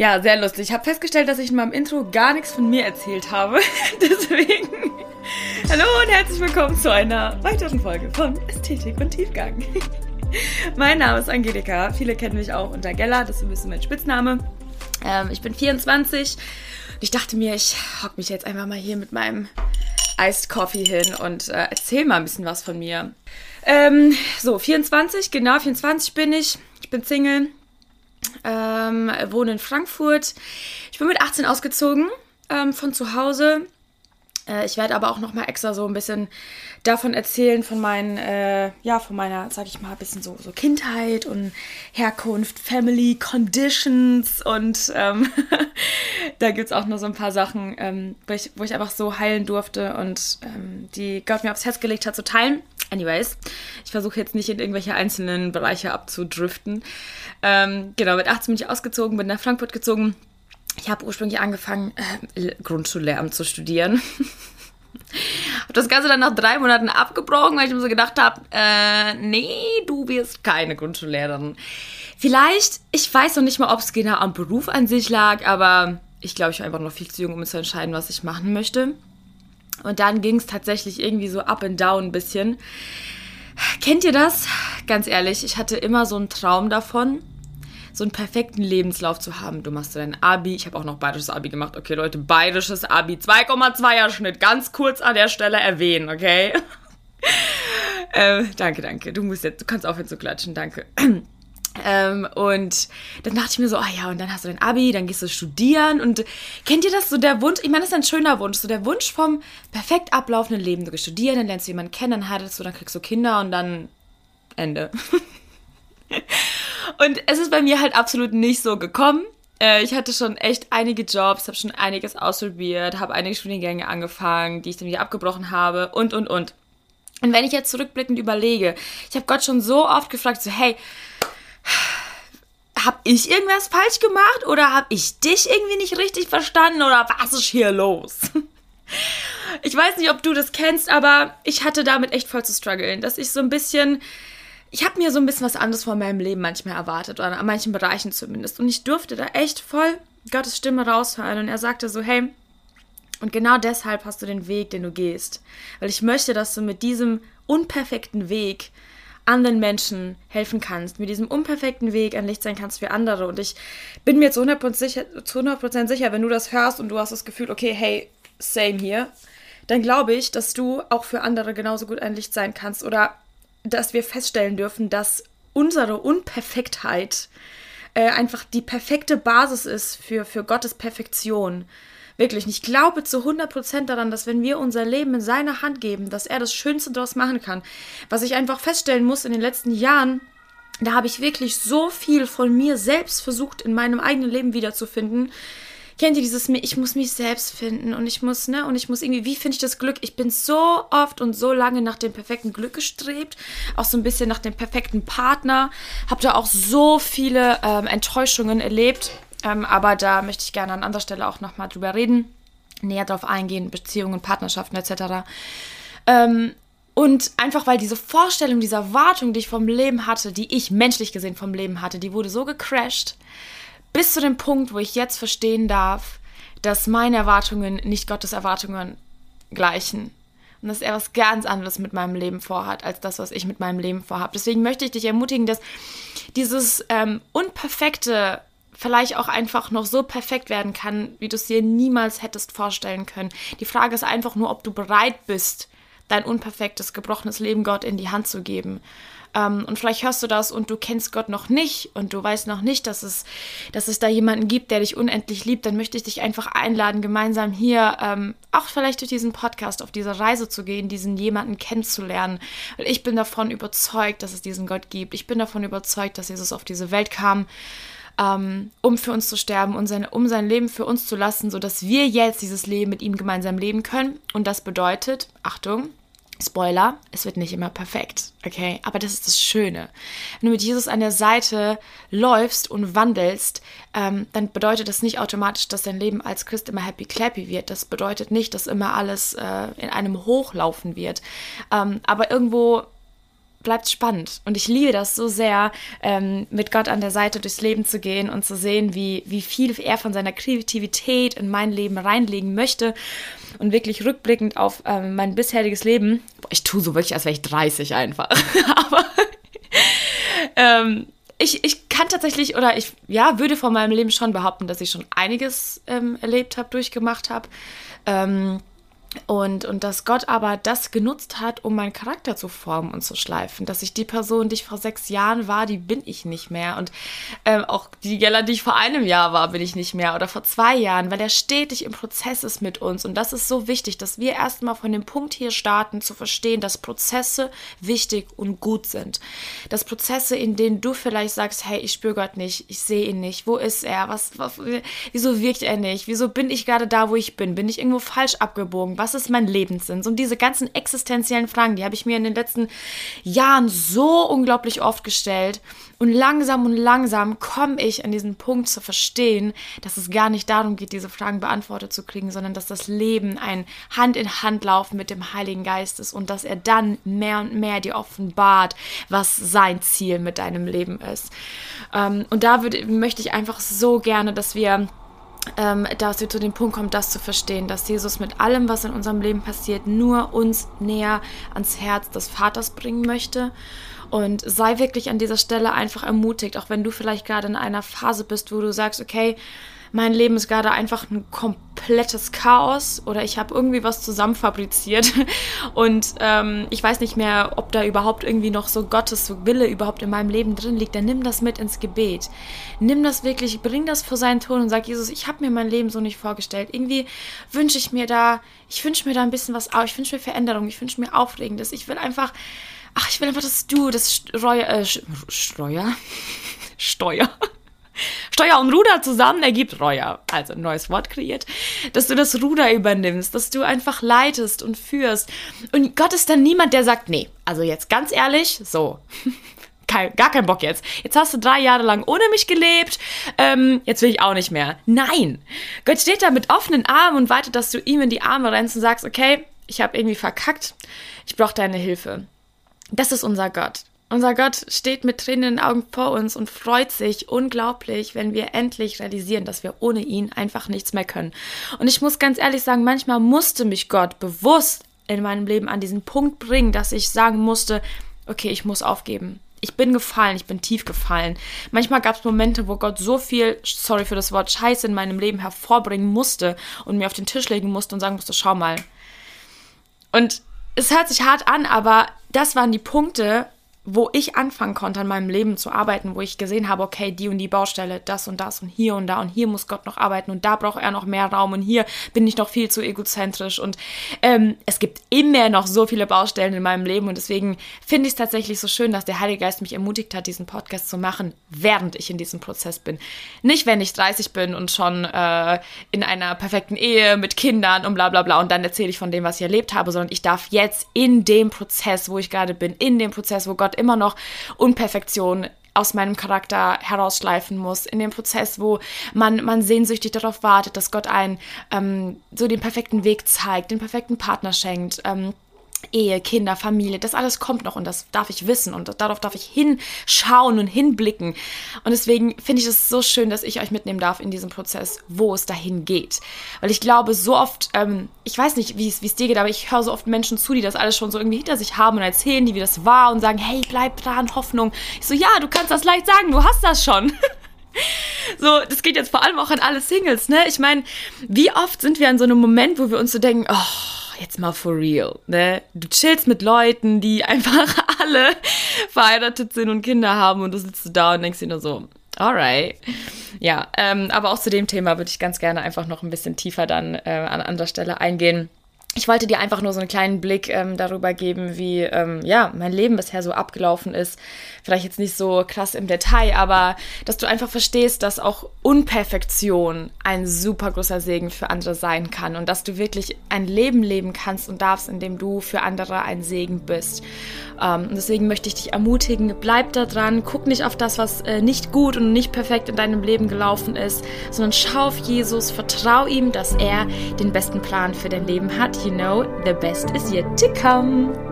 Ja, sehr lustig. Ich habe festgestellt, dass ich in meinem Intro gar nichts von mir erzählt habe. Deswegen, hallo und herzlich willkommen zu einer weiteren Folge von Ästhetik und Tiefgang. mein Name ist Angelika. Viele kennen mich auch unter Gella. Das ist ein bisschen mein Spitzname. Ähm, ich bin 24 und ich dachte mir, ich hock mich jetzt einfach mal hier mit meinem Iced Coffee hin und äh, erzähl mal ein bisschen was von mir. Ähm, so, 24, genau, 24 bin ich. Ich bin Single, ähm, wohne in Frankfurt. Ich bin mit 18 ausgezogen ähm, von zu Hause. Äh, ich werde aber auch noch mal extra so ein bisschen davon erzählen, von meinen, äh, ja, von meiner, sag ich mal, ein bisschen so, so Kindheit und Herkunft, Family Conditions und ähm, da gibt es auch noch so ein paar Sachen, ähm, wo, ich, wo ich einfach so heilen durfte und ähm, die Gott mir aufs Herz gelegt hat zu teilen. Anyways, ich versuche jetzt nicht in irgendwelche einzelnen Bereiche abzudriften. Ähm, genau, mit 18 bin ich ausgezogen, bin nach Frankfurt gezogen. Ich habe ursprünglich angefangen, äh, Grundschullehramt zu studieren. habe das Ganze dann nach drei Monaten abgebrochen, weil ich mir so gedacht habe, äh, nee, du wirst keine Grundschullehrerin. Vielleicht, ich weiß noch nicht mal, ob es genau am Beruf an sich lag, aber ich glaube, ich war einfach noch viel zu jung, um zu entscheiden, was ich machen möchte. Und dann ging es tatsächlich irgendwie so up and down ein bisschen. Kennt ihr das? Ganz ehrlich, ich hatte immer so einen Traum davon, so einen perfekten Lebenslauf zu haben. Du machst dein Abi. Ich habe auch noch bayerisches Abi gemacht. Okay, Leute, bayerisches Abi. 2,2er Schnitt. Ganz kurz an der Stelle erwähnen, okay? äh, danke, danke. Du musst jetzt, du kannst aufhören zu klatschen. Danke. Ähm, und dann dachte ich mir so, ah ja, und dann hast du dein Abi, dann gehst du studieren und kennt ihr das so der Wunsch, ich meine, das ist ein schöner Wunsch, so der Wunsch vom perfekt ablaufenden Leben. Du gehst studieren, dann lernst du jemanden kennen, dann heiratest du, dann kriegst du Kinder und dann Ende. und es ist bei mir halt absolut nicht so gekommen. Äh, ich hatte schon echt einige Jobs, habe schon einiges ausprobiert, habe einige Studiengänge angefangen, die ich dann wieder abgebrochen habe und, und, und. Und wenn ich jetzt zurückblickend überlege, ich habe Gott schon so oft gefragt, so hey, hab ich irgendwas falsch gemacht oder hab ich dich irgendwie nicht richtig verstanden oder was ist hier los? Ich weiß nicht, ob du das kennst, aber ich hatte damit echt voll zu strugglen, dass ich so ein bisschen ich habe mir so ein bisschen was anderes von meinem Leben manchmal erwartet oder an manchen Bereichen zumindest. Und ich durfte da echt voll Gottes Stimme raushören. Und er sagte so, hey, und genau deshalb hast du den Weg, den du gehst, weil ich möchte, dass du mit diesem unperfekten Weg anderen Menschen helfen kannst, mit diesem unperfekten Weg ein Licht sein kannst für andere. Und ich bin mir zu 100%, sicher, zu 100 sicher, wenn du das hörst und du hast das Gefühl, okay, hey, same hier, dann glaube ich, dass du auch für andere genauso gut ein Licht sein kannst. Oder dass wir feststellen dürfen, dass unsere Unperfektheit äh, einfach die perfekte Basis ist für, für Gottes Perfektion. Wirklich. Ich glaube zu 100% daran, dass wenn wir unser Leben in seine Hand geben, dass er das Schönste daraus machen kann. Was ich einfach feststellen muss in den letzten Jahren, da habe ich wirklich so viel von mir selbst versucht, in meinem eigenen Leben wiederzufinden. Kennt ihr dieses, ich muss mich selbst finden und ich muss, ne, und ich muss irgendwie, wie finde ich das Glück? Ich bin so oft und so lange nach dem perfekten Glück gestrebt, auch so ein bisschen nach dem perfekten Partner, habe da auch so viele ähm, Enttäuschungen erlebt ähm, aber da möchte ich gerne an anderer Stelle auch nochmal drüber reden, näher drauf eingehen, Beziehungen, Partnerschaften etc. Ähm, und einfach weil diese Vorstellung, diese Erwartung, die ich vom Leben hatte, die ich menschlich gesehen vom Leben hatte, die wurde so gecrashed, bis zu dem Punkt, wo ich jetzt verstehen darf, dass meine Erwartungen nicht Gottes Erwartungen gleichen. Und dass er was ganz anderes mit meinem Leben vorhat, als das, was ich mit meinem Leben vorhabe. Deswegen möchte ich dich ermutigen, dass dieses ähm, unperfekte vielleicht auch einfach noch so perfekt werden kann, wie du es dir niemals hättest vorstellen können. Die Frage ist einfach nur, ob du bereit bist, dein unperfektes, gebrochenes Leben Gott in die Hand zu geben. Ähm, und vielleicht hörst du das und du kennst Gott noch nicht und du weißt noch nicht, dass es, dass es da jemanden gibt, der dich unendlich liebt. Dann möchte ich dich einfach einladen, gemeinsam hier ähm, auch vielleicht durch diesen Podcast auf diese Reise zu gehen, diesen jemanden kennenzulernen. Weil ich bin davon überzeugt, dass es diesen Gott gibt. Ich bin davon überzeugt, dass Jesus auf diese Welt kam ähm, um für uns zu sterben und sein, um sein Leben für uns zu lassen, sodass wir jetzt dieses Leben mit ihm gemeinsam leben können. Und das bedeutet, Achtung, Spoiler, es wird nicht immer perfekt, okay? Aber das ist das Schöne. Wenn du mit Jesus an der Seite läufst und wandelst, ähm, dann bedeutet das nicht automatisch, dass dein Leben als Christ immer happy clappy wird. Das bedeutet nicht, dass immer alles äh, in einem Hochlaufen wird. Ähm, aber irgendwo bleibt spannend. Und ich liebe das so sehr, ähm, mit Gott an der Seite durchs Leben zu gehen und zu sehen, wie, wie viel er von seiner Kreativität in mein Leben reinlegen möchte. Und wirklich rückblickend auf ähm, mein bisheriges Leben, ich tue so wirklich, als wäre ich 30 einfach. Aber ähm, ich, ich kann tatsächlich, oder ich ja, würde von meinem Leben schon behaupten, dass ich schon einiges ähm, erlebt habe, durchgemacht habe. Und, und dass Gott aber das genutzt hat, um meinen Charakter zu formen und zu schleifen. Dass ich die Person, die ich vor sechs Jahren war, die bin ich nicht mehr. Und ähm, auch die Gella, die ich vor einem Jahr war, bin ich nicht mehr. Oder vor zwei Jahren, weil er stetig im Prozess ist mit uns. Und das ist so wichtig, dass wir erstmal von dem Punkt hier starten, zu verstehen, dass Prozesse wichtig und gut sind. Dass Prozesse, in denen du vielleicht sagst, hey, ich spüre Gott nicht, ich sehe ihn nicht, wo ist er, was, was, wieso wirkt er nicht, wieso bin ich gerade da, wo ich bin, bin ich irgendwo falsch abgebogen, was ist mein Lebenssinn? Und diese ganzen existenziellen Fragen, die habe ich mir in den letzten Jahren so unglaublich oft gestellt. Und langsam und langsam komme ich an diesen Punkt zu verstehen, dass es gar nicht darum geht, diese Fragen beantwortet zu kriegen, sondern dass das Leben ein Hand in Hand laufen mit dem Heiligen Geist ist und dass er dann mehr und mehr dir offenbart, was sein Ziel mit deinem Leben ist. Ähm, und da würde, möchte ich einfach so gerne, dass wir ähm, dass wir zu dem Punkt kommen, das zu verstehen, dass Jesus mit allem, was in unserem Leben passiert, nur uns näher ans Herz des Vaters bringen möchte. Und sei wirklich an dieser Stelle einfach ermutigt, auch wenn du vielleicht gerade in einer Phase bist, wo du sagst, okay, mein Leben ist gerade einfach ein komplettes Chaos oder ich habe irgendwie was zusammenfabriziert. Und ähm, ich weiß nicht mehr, ob da überhaupt irgendwie noch so Gottes Wille überhaupt in meinem Leben drin liegt, dann nimm das mit ins Gebet. Nimm das wirklich, bring das vor seinen Ton und sag, Jesus, ich habe mir mein Leben so nicht vorgestellt. Irgendwie wünsche ich mir da, ich wünsche mir da ein bisschen was, ich wünsche mir Veränderung, ich wünsche mir Aufregendes, ich will einfach, ach, ich will einfach, dass du das Steuer, äh, Steuer, Steuer, Steuer und Ruder zusammen ergibt Reuer. Also ein neues Wort kreiert. Dass du das Ruder übernimmst, dass du einfach leitest und führst. Und Gott ist dann niemand, der sagt, nee, also jetzt ganz ehrlich, so. Kein, gar keinen Bock jetzt. Jetzt hast du drei Jahre lang ohne mich gelebt. Ähm, jetzt will ich auch nicht mehr. Nein. Gott steht da mit offenen Armen und wartet, dass du ihm in die Arme rennst und sagst, okay, ich habe irgendwie verkackt. Ich brauche deine Hilfe. Das ist unser Gott. Unser Gott steht mit Tränen in den Augen vor uns und freut sich unglaublich, wenn wir endlich realisieren, dass wir ohne ihn einfach nichts mehr können. Und ich muss ganz ehrlich sagen, manchmal musste mich Gott bewusst in meinem Leben an diesen Punkt bringen, dass ich sagen musste, okay, ich muss aufgeben. Ich bin gefallen, ich bin tief gefallen. Manchmal gab es Momente, wo Gott so viel, sorry für das Wort, Scheiße in meinem Leben hervorbringen musste und mir auf den Tisch legen musste und sagen musste, schau mal. Und es hört sich hart an, aber das waren die Punkte, wo ich anfangen konnte, an meinem Leben zu arbeiten, wo ich gesehen habe, okay, die und die Baustelle, das und das und hier und da und hier muss Gott noch arbeiten und da braucht er noch mehr Raum und hier bin ich noch viel zu egozentrisch und ähm, es gibt immer noch so viele Baustellen in meinem Leben und deswegen finde ich es tatsächlich so schön, dass der Heilige Geist mich ermutigt hat, diesen Podcast zu machen, während ich in diesem Prozess bin. Nicht, wenn ich 30 bin und schon äh, in einer perfekten Ehe mit Kindern und bla bla bla und dann erzähle ich von dem, was ich erlebt habe, sondern ich darf jetzt in dem Prozess, wo ich gerade bin, in dem Prozess, wo Gott immer noch Unperfektion aus meinem Charakter herausschleifen muss, in dem Prozess, wo man, man sehnsüchtig darauf wartet, dass Gott einen ähm, so den perfekten Weg zeigt, den perfekten Partner schenkt, ähm, Ehe, Kinder, Familie, das alles kommt noch und das darf ich wissen und darauf darf ich hinschauen und hinblicken. Und deswegen finde ich es so schön, dass ich euch mitnehmen darf in diesem Prozess, wo es dahin geht. Weil ich glaube, so oft, ähm, ich weiß nicht, wie es dir geht, aber ich höre so oft Menschen zu, die das alles schon so irgendwie hinter sich haben und erzählen, die wie das war und sagen, hey, bleib dran, Hoffnung. Ich so, ja, du kannst das leicht sagen, du hast das schon. so, das geht jetzt vor allem auch an alle Singles, ne? Ich meine, wie oft sind wir an so einem Moment, wo wir uns so denken, oh, jetzt mal for real, ne? Du chillst mit Leuten, die einfach alle verheiratet sind und Kinder haben und du sitzt da und denkst dir nur so, alright. Ja, ähm, aber auch zu dem Thema würde ich ganz gerne einfach noch ein bisschen tiefer dann äh, an anderer Stelle eingehen ich wollte dir einfach nur so einen kleinen Blick ähm, darüber geben, wie ähm, ja mein Leben bisher so abgelaufen ist. Vielleicht jetzt nicht so krass im Detail, aber dass du einfach verstehst, dass auch Unperfektion ein super großer Segen für andere sein kann und dass du wirklich ein Leben leben kannst und darfst, in dem du für andere ein Segen bist. Ähm, und deswegen möchte ich dich ermutigen, bleib da dran, guck nicht auf das, was äh, nicht gut und nicht perfekt in deinem Leben gelaufen ist, sondern schau auf Jesus, vertrau ihm, dass er den besten Plan für dein Leben hat you know, the best is yet to come.